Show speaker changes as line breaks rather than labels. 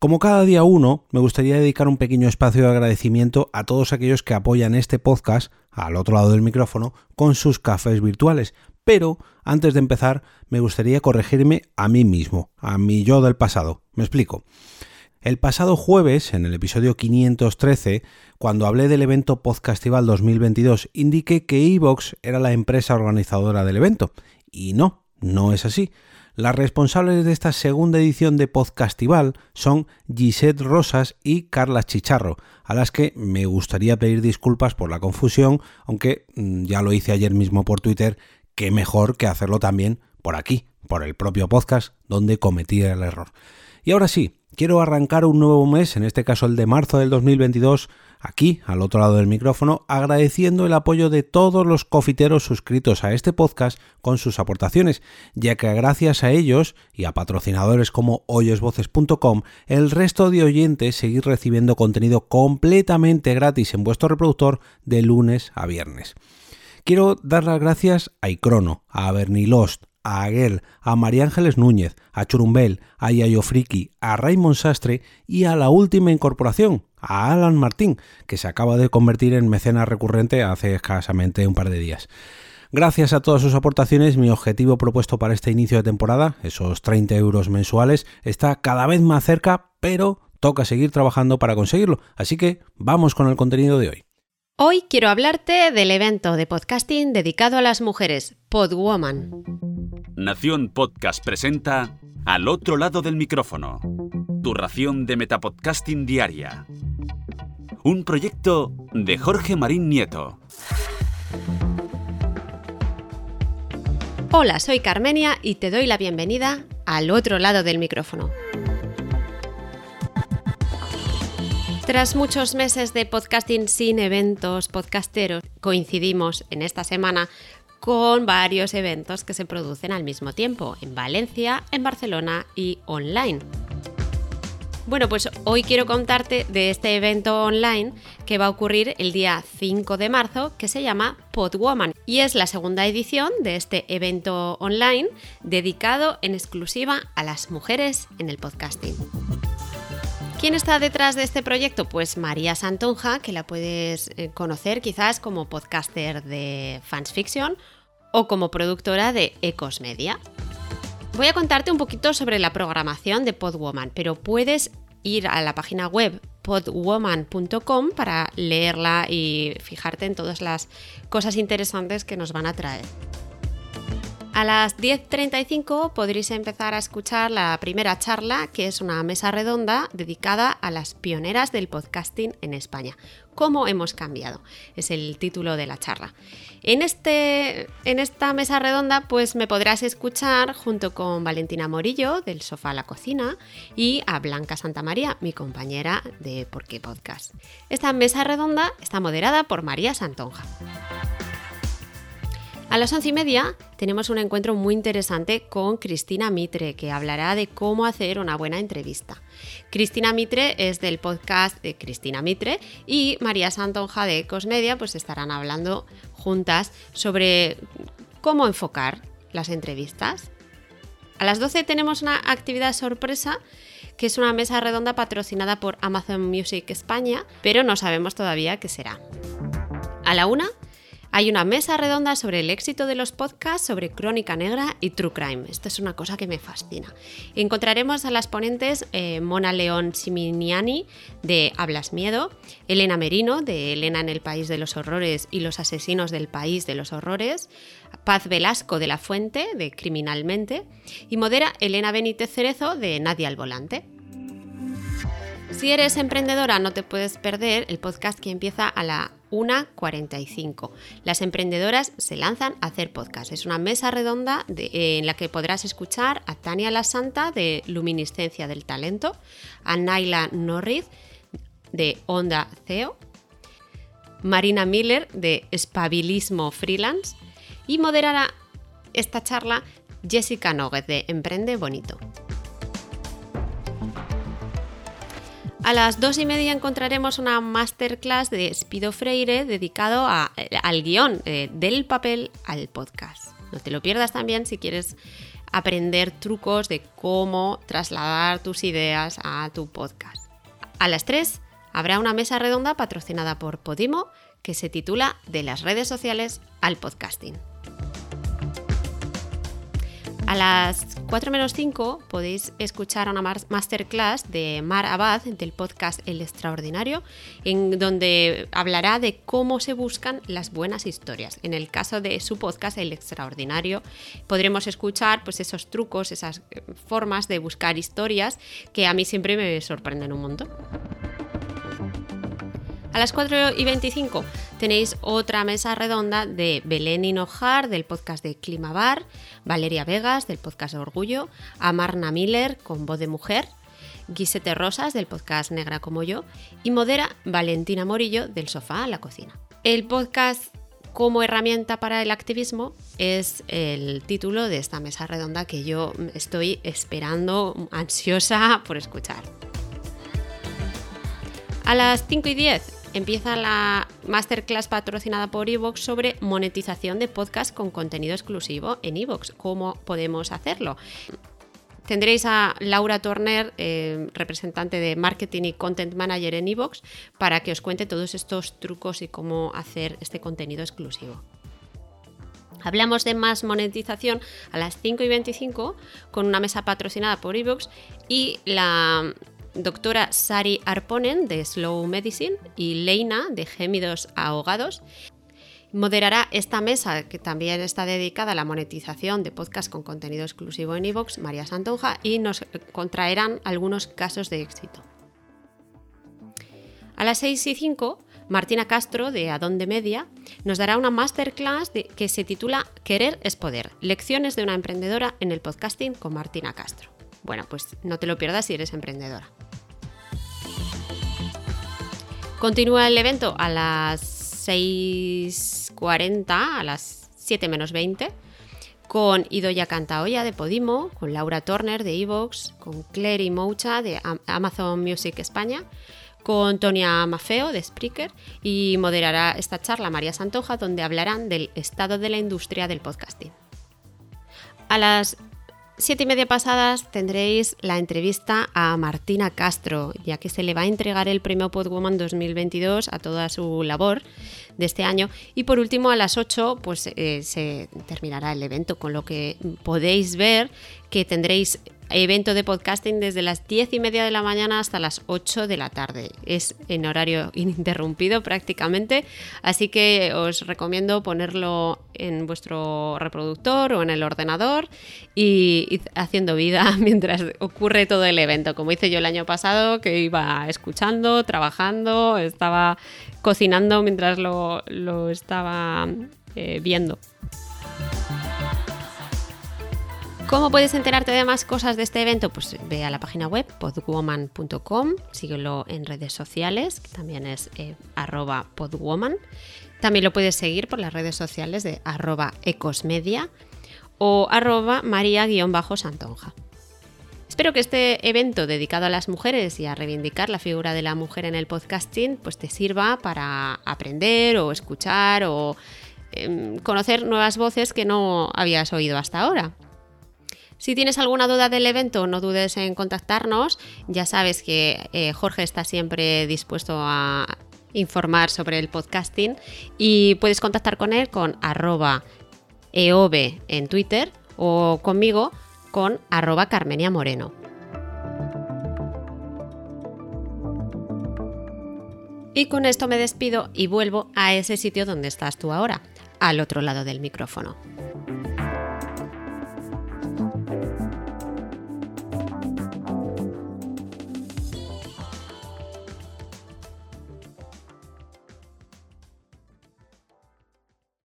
Como cada día uno, me gustaría dedicar un pequeño espacio de agradecimiento a todos aquellos que apoyan este podcast, al otro lado del micrófono, con sus cafés virtuales. Pero, antes de empezar, me gustaría corregirme a mí mismo, a mi yo del pasado. Me explico. El pasado jueves, en el episodio 513, cuando hablé del evento Podcastival 2022, indiqué que Evox era la empresa organizadora del evento. Y no, no es así. Las responsables de esta segunda edición de Podcastival son Gisette Rosas y Carla Chicharro, a las que me gustaría pedir disculpas por la confusión, aunque mm, ya lo hice ayer mismo por Twitter, qué mejor que hacerlo también por aquí, por el propio podcast donde cometí el error. Y ahora sí, quiero arrancar un nuevo mes, en este caso el de marzo del 2022, aquí, al otro lado del micrófono, agradeciendo el apoyo de todos los cofiteros suscritos a este podcast con sus aportaciones, ya que gracias a ellos y a patrocinadores como oyesvoces.com, el resto de oyentes seguir recibiendo contenido completamente gratis en vuestro reproductor de lunes a viernes. Quiero dar las gracias a Icrono, a Bernilost, a Aguel, a María Ángeles Núñez, a Churumbel, a Yayo Friki, a Raymond Sastre y a la última incorporación, a Alan Martín, que se acaba de convertir en mecenas recurrente hace escasamente un par de días. Gracias a todas sus aportaciones, mi objetivo propuesto para este inicio de temporada, esos 30 euros mensuales, está cada vez más cerca, pero toca seguir trabajando para conseguirlo. Así que vamos con el contenido de hoy.
Hoy quiero hablarte del evento de podcasting dedicado a las mujeres, Podwoman.
Nación Podcast presenta Al otro lado del micrófono, tu ración de metapodcasting diaria. Un proyecto de Jorge Marín Nieto.
Hola, soy Carmenia y te doy la bienvenida al otro lado del micrófono. Tras muchos meses de podcasting sin eventos podcasteros, coincidimos en esta semana con varios eventos que se producen al mismo tiempo, en Valencia, en Barcelona y online. Bueno, pues hoy quiero contarte de este evento online que va a ocurrir el día 5 de marzo, que se llama Podwoman, y es la segunda edición de este evento online dedicado en exclusiva a las mujeres en el podcasting. ¿Quién está detrás de este proyecto? Pues María Santonja, que la puedes eh, conocer quizás como podcaster de Fans Fiction o como productora de Ecos Media. Voy a contarte un poquito sobre la programación de Podwoman, pero puedes ir a la página web podwoman.com para leerla y fijarte en todas las cosas interesantes que nos van a traer. A las 10.35 podréis empezar a escuchar la primera charla, que es una mesa redonda dedicada a las pioneras del podcasting en España. ¿Cómo hemos cambiado? Es el título de la charla. En, este, en esta mesa redonda pues me podrás escuchar junto con Valentina Morillo del Sofá a la Cocina y a Blanca Santamaría, mi compañera de Por qué Podcast. Esta mesa redonda está moderada por María Santonja. A las once y media tenemos un encuentro muy interesante con Cristina Mitre, que hablará de cómo hacer una buena entrevista. Cristina Mitre es del podcast de Cristina Mitre y María Santonja de Ecosmedia pues estarán hablando juntas sobre cómo enfocar las entrevistas. A las 12 tenemos una actividad sorpresa que es una mesa redonda patrocinada por Amazon Music España, pero no sabemos todavía qué será. A la una hay una mesa redonda sobre el éxito de los podcasts sobre crónica negra y true crime. Esto es una cosa que me fascina. Encontraremos a las ponentes eh, Mona León Siminiani de Hablas Miedo, Elena Merino de Elena en el País de los Horrores y los Asesinos del País de los Horrores, Paz Velasco de La Fuente de Criminalmente y modera Elena Benítez Cerezo de Nadie al Volante. Si eres emprendedora no te puedes perder el podcast que empieza a la 1.45. Las emprendedoras se lanzan a hacer podcast. Es una mesa redonda en la que podrás escuchar a Tania La Santa de Luminiscencia del Talento, a Naila Norris de Onda CEO, Marina Miller de Espabilismo Freelance y moderará esta charla Jessica Noguez de Emprende Bonito. A las dos y media encontraremos una masterclass de Spido Freire dedicado al guion, eh, del papel al podcast. No te lo pierdas también si quieres aprender trucos de cómo trasladar tus ideas a tu podcast. A las 3 habrá una mesa redonda patrocinada por Podimo que se titula De las redes sociales al podcasting. A las 4 menos 5 podéis escuchar una masterclass de Mar Abad del podcast El Extraordinario, en donde hablará de cómo se buscan las buenas historias. En el caso de su podcast El Extraordinario, podremos escuchar pues, esos trucos, esas eh, formas de buscar historias que a mí siempre me sorprenden un montón. A las 4 y 25 tenéis otra mesa redonda de Belén Hinojar del podcast de Clima Bar, Valeria Vegas del podcast de Orgullo, Amarna Miller con voz de mujer, Guisete Rosas del podcast Negra como yo y modera Valentina Morillo del sofá a la cocina. El podcast como herramienta para el activismo es el título de esta mesa redonda que yo estoy esperando ansiosa por escuchar. A las 5 y 10 empieza la masterclass patrocinada por Evox sobre monetización de podcast con contenido exclusivo en Evox. ¿Cómo podemos hacerlo? Tendréis a Laura Turner, eh, representante de Marketing y Content Manager en Evox, para que os cuente todos estos trucos y cómo hacer este contenido exclusivo. Hablamos de más monetización a las 5 y 25 con una mesa patrocinada por Evox y la doctora Sari Arponen de Slow Medicine y Leina de Gémidos Ahogados. Moderará esta mesa que también está dedicada a la monetización de podcast con contenido exclusivo en iVoox, María Santonja, y nos contraerán algunos casos de éxito. A las 6 y 5, Martina Castro de Adonde Media nos dará una masterclass que se titula Querer es poder, lecciones de una emprendedora en el podcasting con Martina Castro. Bueno, pues no te lo pierdas si eres emprendedora. Continúa el evento a las 6.40, a las 7 menos 20, con Idoya Cantaoya de Podimo, con Laura Turner de Evox, con Clary Moucha de Amazon Music España, con Tonia Mafeo de Spreaker y moderará esta charla María Santoja donde hablarán del estado de la industria del podcasting. A las siete y media pasadas tendréis la entrevista a Martina Castro, ya que se le va a entregar el premio Podwoman 2022 a toda su labor de este año. Y por último, a las 8 pues, eh, se terminará el evento, con lo que podéis ver que tendréis evento de podcasting desde las 10 y media de la mañana hasta las 8 de la tarde. Es en horario ininterrumpido prácticamente, así que os recomiendo ponerlo en vuestro reproductor o en el ordenador y, haciendo vida mientras ocurre todo el evento, como hice yo el año pasado, que iba escuchando, trabajando, estaba cocinando mientras lo, estaba eh, viendo. ¿Cómo puedes enterarte de más cosas de este evento? Pues ve a la página web podwoman.com, síguelo en redes sociales, que también es eh, arroba podwoman. También lo puedes seguir por las redes sociales de arroba ecosmedia o arroba maría-santonja. Espero que este evento dedicado a las mujeres y a reivindicar la figura de la mujer en el podcasting pues te sirva para aprender o escuchar o em, conocer nuevas voces que no habías oído hasta ahora. Si tienes alguna duda del evento, no dudes en contactarnos. Ya sabes que eh, Jorge está siempre dispuesto a informar sobre el podcasting y puedes contactar con él con arroba eobe en Twitter o conmigo con arroba Carmenia Moreno. Y con esto me despido y vuelvo a ese sitio donde estás tú ahora, al otro lado del micrófono.